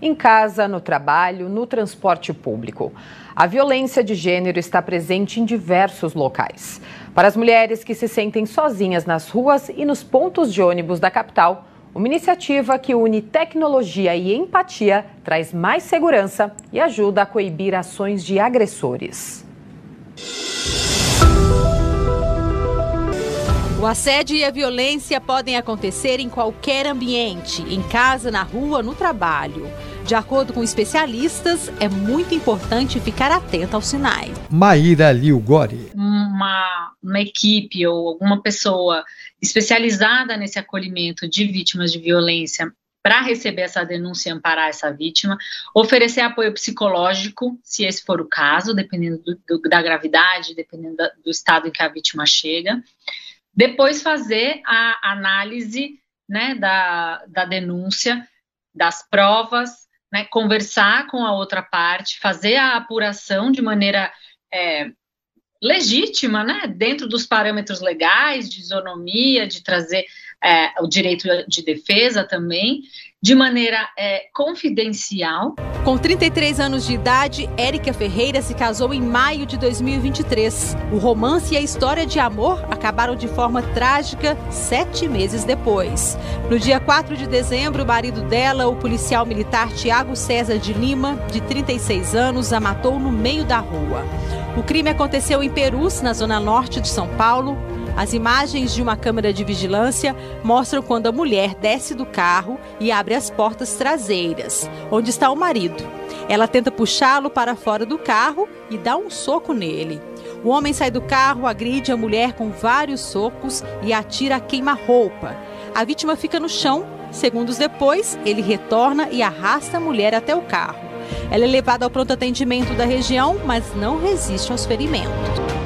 em casa, no trabalho, no transporte público. A violência de gênero está presente em diversos locais. Para as mulheres que se sentem sozinhas nas ruas e nos pontos de ônibus da capital, uma iniciativa que une tecnologia e empatia traz mais segurança e ajuda a coibir ações de agressores. O assédio e a violência podem acontecer em qualquer ambiente, em casa, na rua, no trabalho. De acordo com especialistas, é muito importante ficar atento aos sinais. Maíra Liugori. Uma, uma equipe ou alguma pessoa especializada nesse acolhimento de vítimas de violência para receber essa denúncia e amparar essa vítima, oferecer apoio psicológico, se esse for o caso, dependendo do, do, da gravidade, dependendo da, do estado em que a vítima chega, depois fazer a análise né, da, da denúncia, das provas, né, conversar com a outra parte, fazer a apuração de maneira é, legítima, né, dentro dos parâmetros legais, de isonomia, de trazer é, o direito de defesa também, de maneira é, confidencial. Com 33 anos de idade, Érica Ferreira se casou em maio de 2023. O romance e a história de amor acabaram de forma trágica sete meses depois. No dia 4 de dezembro, o marido dela, o policial militar Tiago César de Lima, de 36 anos, a matou no meio da rua. O crime aconteceu em Perus, na zona norte de São Paulo, as imagens de uma câmera de vigilância mostram quando a mulher desce do carro e abre as portas traseiras, onde está o marido. Ela tenta puxá-lo para fora do carro e dá um soco nele. O homem sai do carro, agride a mulher com vários socos e atira a queima-roupa. A vítima fica no chão. Segundos depois, ele retorna e arrasta a mulher até o carro. Ela é levada ao pronto atendimento da região, mas não resiste aos ferimentos.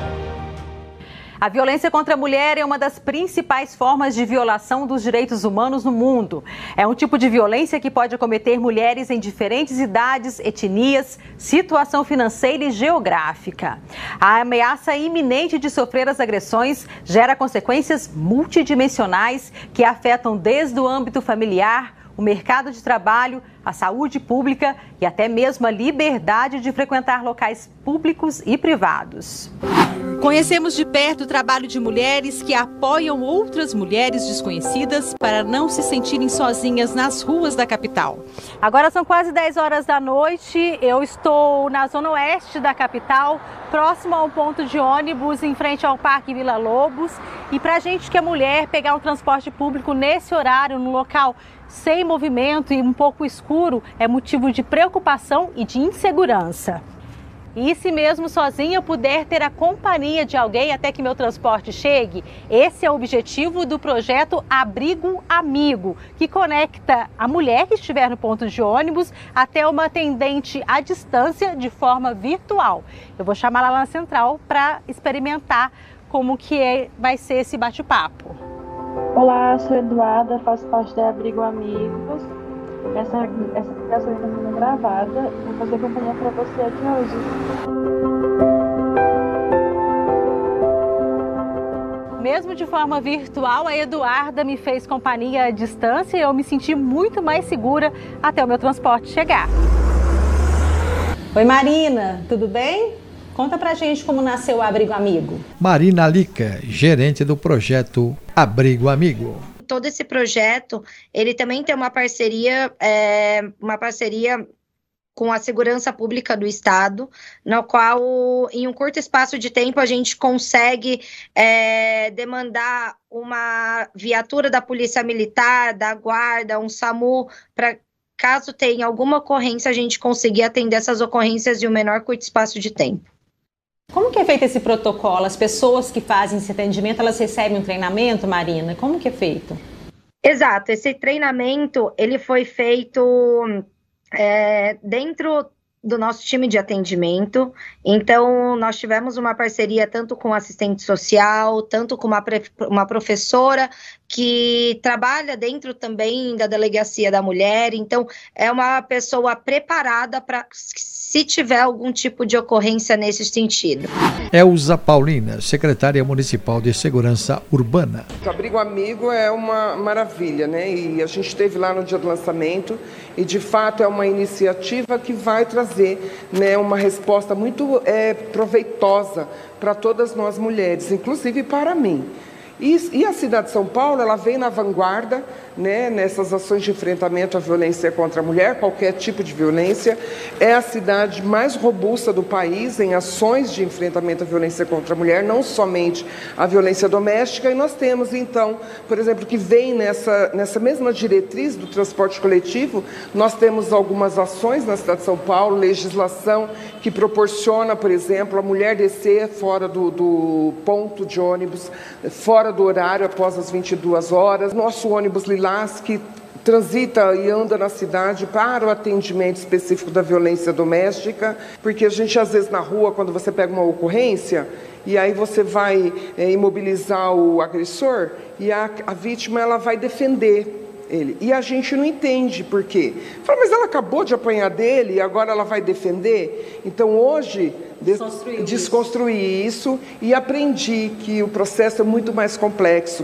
A violência contra a mulher é uma das principais formas de violação dos direitos humanos no mundo. É um tipo de violência que pode acometer mulheres em diferentes idades, etnias, situação financeira e geográfica. A ameaça iminente de sofrer as agressões gera consequências multidimensionais que afetam desde o âmbito familiar, o mercado de trabalho, a saúde pública e até mesmo a liberdade de frequentar locais públicos e privados. Conhecemos de perto o trabalho de mulheres que apoiam outras mulheres desconhecidas para não se sentirem sozinhas nas ruas da capital. Agora são quase 10 horas da noite. Eu estou na zona oeste da capital, próximo a um ponto de ônibus em frente ao Parque Vila Lobos. E para gente que é mulher, pegar um transporte público nesse horário, no local sem movimento e um pouco escuro, é motivo de preocupação e de insegurança. E se mesmo sozinha eu puder ter a companhia de alguém até que meu transporte chegue, esse é o objetivo do projeto Abrigo Amigo, que conecta a mulher que estiver no ponto de ônibus até uma atendente à distância de forma virtual. Eu vou chamar lá na central para experimentar como que é, vai ser esse bate-papo. Olá, sou Eduarda, faço parte da Abrigo Amigos essa, essa ligação está sendo gravada. Vou fazer companhia para você aqui hoje. Mesmo de forma virtual, a Eduarda me fez companhia à distância e eu me senti muito mais segura até o meu transporte chegar. Oi Marina, tudo bem? Conta pra gente como nasceu o Abrigo Amigo. Marina Lica, gerente do projeto Abrigo Amigo todo esse projeto, ele também tem uma parceria, é, uma parceria com a segurança pública do estado, no qual, em um curto espaço de tempo, a gente consegue é, demandar uma viatura da polícia militar, da guarda, um SAMU, para caso tenha alguma ocorrência, a gente conseguir atender essas ocorrências em um menor curto espaço de tempo. Como que é feito esse protocolo? As pessoas que fazem esse atendimento, elas recebem um treinamento, Marina? Como que é feito? Exato, esse treinamento, ele foi feito é, dentro do nosso time de atendimento. Então, nós tivemos uma parceria tanto com assistente social, tanto com uma, uma professora que trabalha dentro também da delegacia da mulher. Então, é uma pessoa preparada para se tiver algum tipo de ocorrência nesse sentido. Elza Paulina, secretária municipal de segurança urbana. O Abrigo Amigo é uma maravilha, né? E a gente esteve lá no dia do lançamento e de fato é uma iniciativa que vai trazer né, uma resposta muito é, proveitosa para todas nós mulheres, inclusive para mim. E, e, a cidade de São Paulo, ela vem na vanguarda né, nessas ações de enfrentamento à violência contra a mulher, qualquer tipo de violência. É a cidade mais robusta do país em ações de enfrentamento à violência contra a mulher, não somente a violência doméstica. E nós temos, então, por exemplo, que vem nessa, nessa mesma diretriz do transporte coletivo, nós temos algumas ações na cidade de São Paulo, legislação que proporciona, por exemplo, a mulher descer fora do, do ponto de ônibus, fora do horário, após as 22 horas. Nosso ônibus Lilás, que transita e anda na cidade para o atendimento específico da violência doméstica, porque a gente às vezes na rua, quando você pega uma ocorrência, e aí você vai é, imobilizar o agressor, e a, a vítima ela vai defender ele. E a gente não entende por quê. Fala, mas ela acabou de apanhar dele e agora ela vai defender? Então hoje desconstruí isso. isso e aprendi que o processo é muito mais complexo.